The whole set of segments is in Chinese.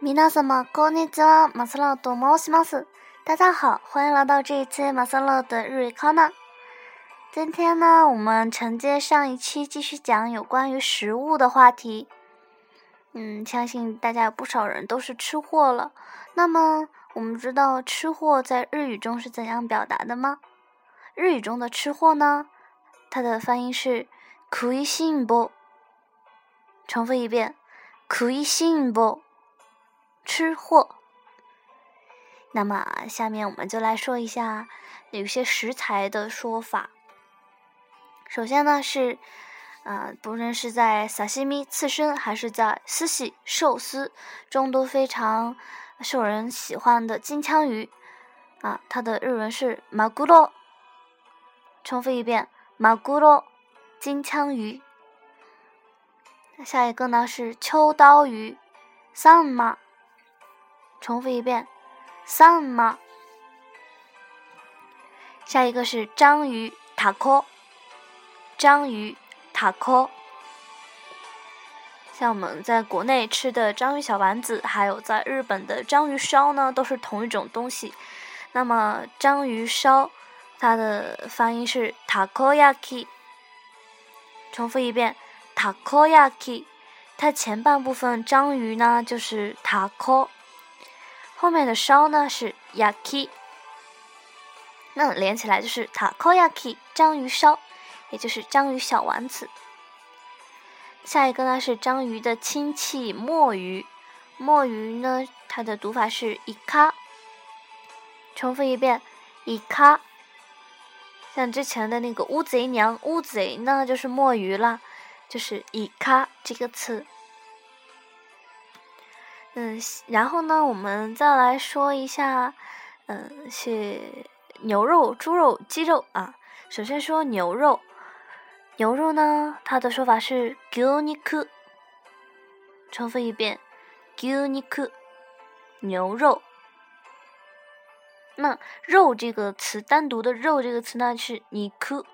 皆様こんにちは、マサロと申します。大家好，欢迎来到这一期马萨洛的日语考呢。今天呢，我们承接上一期继续讲有关于食物的话题。嗯，相信大家有不少人都是吃货了。那么，我们知道吃货在日语中是怎样表达的吗？日语中的吃货呢，它的发音是“食いしん坊”。重复一遍，“食いしん坊”， 吃货。那么，下面我们就来说一下有些食材的说法。首先呢是。啊，不论是在萨西米刺身，还是在寿喜寿司中，都非常受人喜欢的金枪鱼啊，它的日文是马古罗。重复一遍，马古罗，金枪鱼。下一个呢是秋刀鱼，三马。重复一遍，三吗。下一个是章鱼，塔科，章鱼。塔科，像我们在国内吃的章鱼小丸子，还有在日本的章鱼烧呢，都是同一种东西。那么章鱼烧，它的发音是 takoyaki 重复一遍，takoyaki，它前半部分章鱼呢就是塔科，后面的烧呢是 yaki，那连起来就是 takoyaki 章鱼烧。也就是章鱼小丸子。下一个呢是章鱼的亲戚墨鱼，墨鱼呢它的读法是伊卡。重复一遍，伊卡。像之前的那个乌贼娘，乌贼呢就是墨鱼了，就是伊卡这个词。嗯，然后呢我们再来说一下，嗯，是牛肉、猪肉、鸡肉啊。首先说牛肉。牛肉呢？它的说法是牛肉。重复一遍，牛肉。牛肉。那肉这个词，单独的肉这个词呢是尼库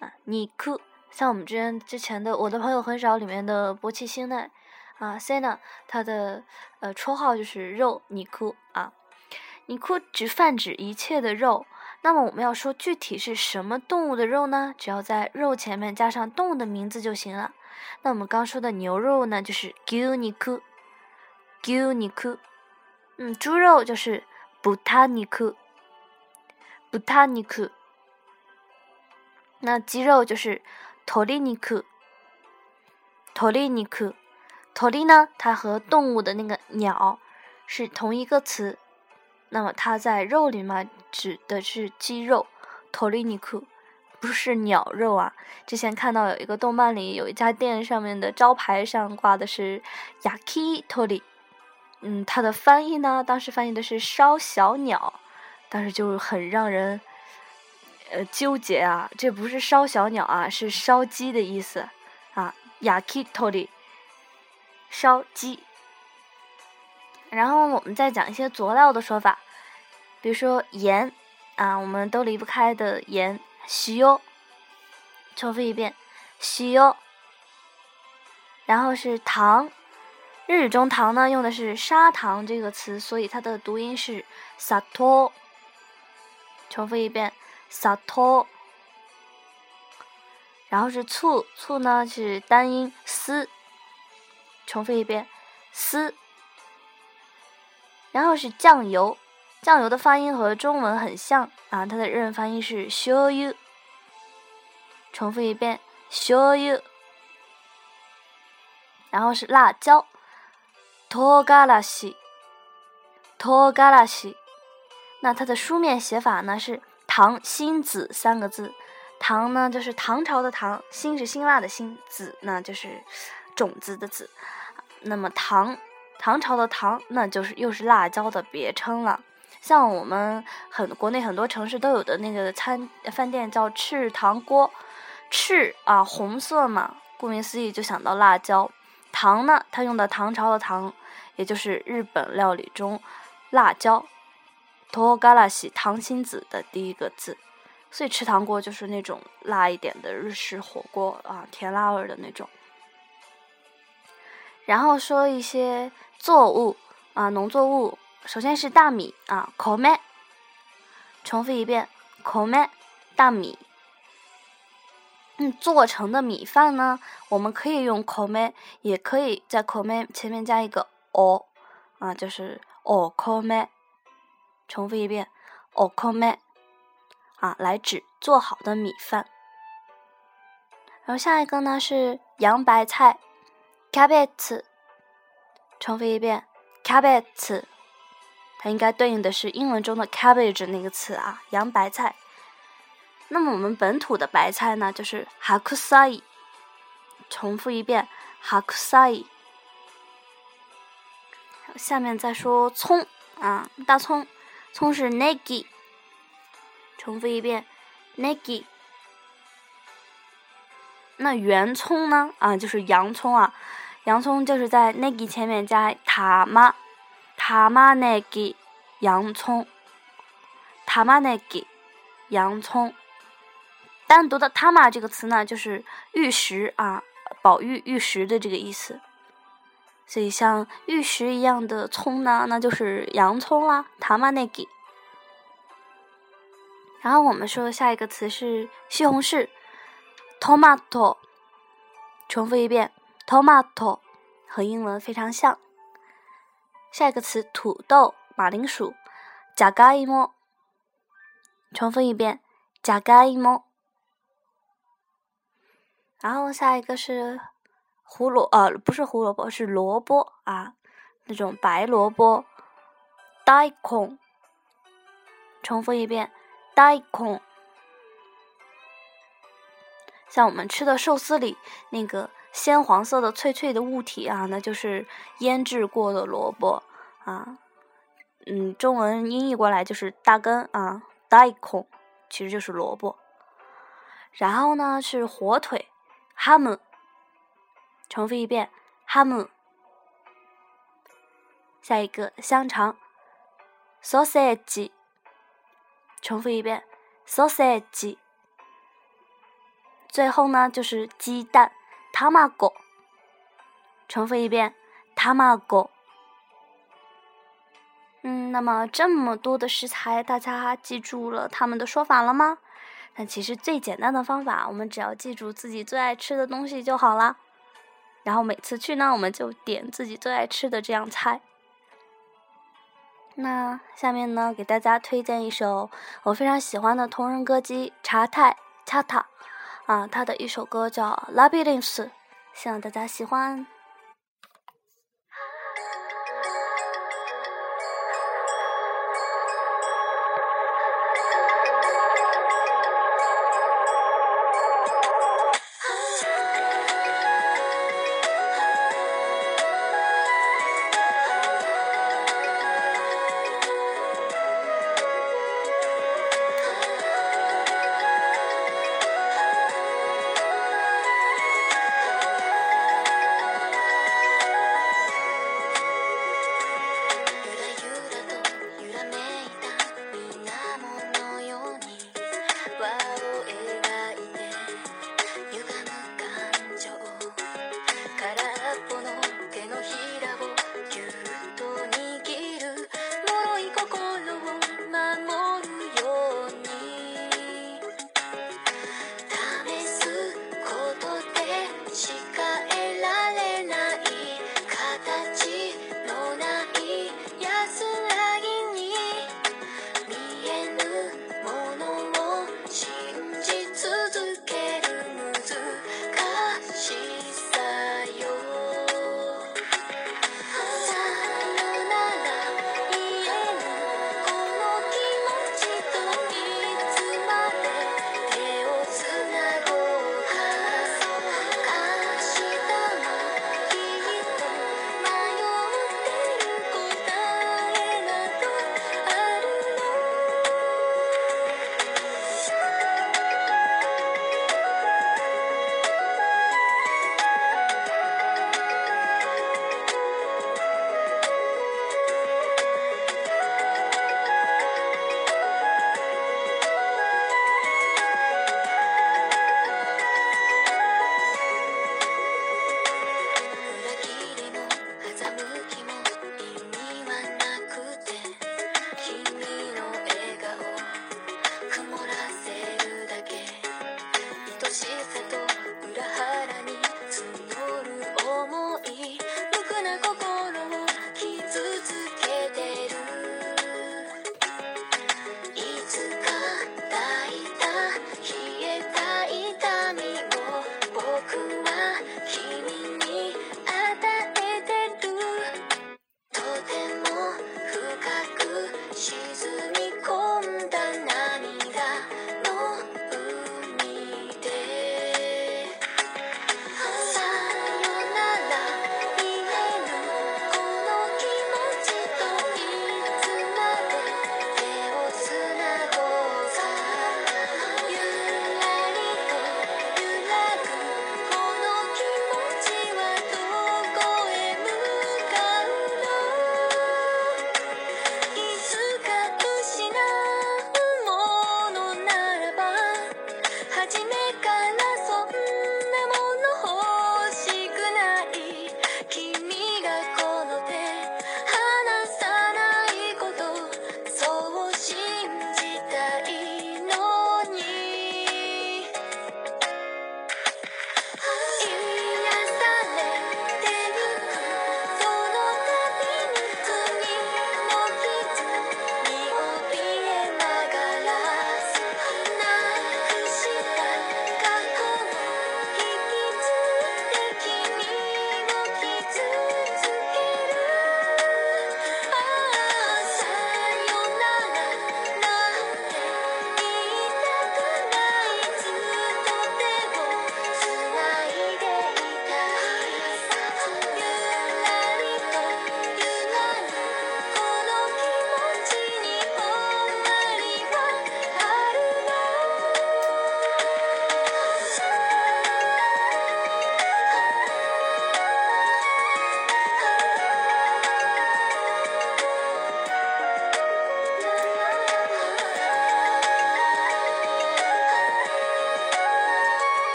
啊，尼库。像我们之前之前的《我的朋友很少》里面的博奇星奈啊，n 呢，他的呃绰号就是肉尼库啊，尼库只泛指一切的肉。那么我们要说具体是什么动物的肉呢？只要在肉前面加上动物的名字就行了。那我们刚说的牛肉呢，就是牛尼库，牛尼库。嗯，猪肉就是布塔尼库，布塔尼库。那鸡肉就是托利尼库，托利尼库。托利呢，它和动物的那个鸟是同一个词。那么它在肉里面指的是鸡肉，托利尼库，不是鸟肉啊。之前看到有一个动漫里有一家店上面的招牌上挂的是 yaki tori，嗯，它的翻译呢，当时翻译的是烧小鸟，但是就很让人呃纠结啊，这不是烧小鸟啊，是烧鸡的意思啊，yaki tori，烧鸡。然后我们再讲一些佐料的说法，比如说盐啊，我们都离不开的盐，西柚。重复一遍，西柚。然后是糖，日语中糖呢用的是砂糖这个词，所以它的读音是萨托。重复一遍，萨托。然后是醋，醋呢是单音丝。重复一遍，丝。然后是酱油，酱油的发音和中文很像啊，它的日文发音是 shoyu。重复一遍，shoyu。然后是辣椒，togarashi，togarashi。那它的书面写法呢是唐辛子三个字，唐呢就是唐朝的唐，辛是辛辣的辛，子呢就是种子的子，那么唐。唐朝的唐，那就是又是辣椒的别称了。像我们很国内很多城市都有的那个餐饭店叫赤唐锅，赤啊红色嘛，顾名思义就想到辣椒。唐呢，它用的唐朝的唐，也就是日本料理中辣椒托嘎拉西唐辛子的第一个字，所以赤唐锅就是那种辣一点的日式火锅啊，甜辣味的那种。然后说一些作物啊，农作物首先是大米啊，kome。重复一遍，kome，大米。嗯，做成的米饭呢，我们可以用 kome，也可以在 kome 前面加一个 o，啊，就是 okome。重复一遍，okome，啊，来指做好的米饭。然后下一个呢是洋白菜，cabbage。重复一遍，cabbage。它应该对应的是英文中的 cabbage 那个词啊，洋白菜。那么我们本土的白菜呢，就是 hakusai。重复一遍，hakusai。下面再说葱啊，大葱，葱是 negi。重复一遍，negi。那圆葱呢？啊，就是洋葱啊，洋葱就是在 negi 前面加塔妈，塔妈 negi，洋葱，塔妈 negi，洋葱。单独的 tama 这个词呢，就是玉石啊，宝玉玉石的这个意思。所以像玉石一样的葱呢，那就是洋葱啦，tama negi。然后我们说下一个词是西红柿，tomato。重复一遍，tomato，和英文非常像。下一个词土豆，马铃薯，jagaimo。重复一遍，jagaimo。然后下一个是胡萝呃不是胡萝卜是萝卜啊，那种白萝卜，daikon。重复一遍，daikon。像我们吃的寿司里那个鲜黄色的脆脆的物体啊，那就是腌制过的萝卜啊。嗯，中文音译过来就是大根啊，daikon，其实就是萝卜。然后呢是火腿。哈姆，重复一遍，哈姆。下一个香肠，sausage。重复一遍，sausage。最后呢就是鸡蛋，tamago。重复一遍，tamago。嗯，那么这么多的食材，大家记住了他们的说法了吗？但其实最简单的方法，我们只要记住自己最爱吃的东西就好啦。然后每次去呢，我们就点自己最爱吃的这样菜。那下面呢，给大家推荐一首我非常喜欢的同人歌姬查泰恰塔啊，他的一首歌叫《Labyrinth》，希望大家喜欢。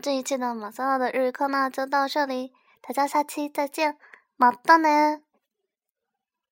这一期的马萨拉的日语课呢，就到这里，大家下期再见，马到呢。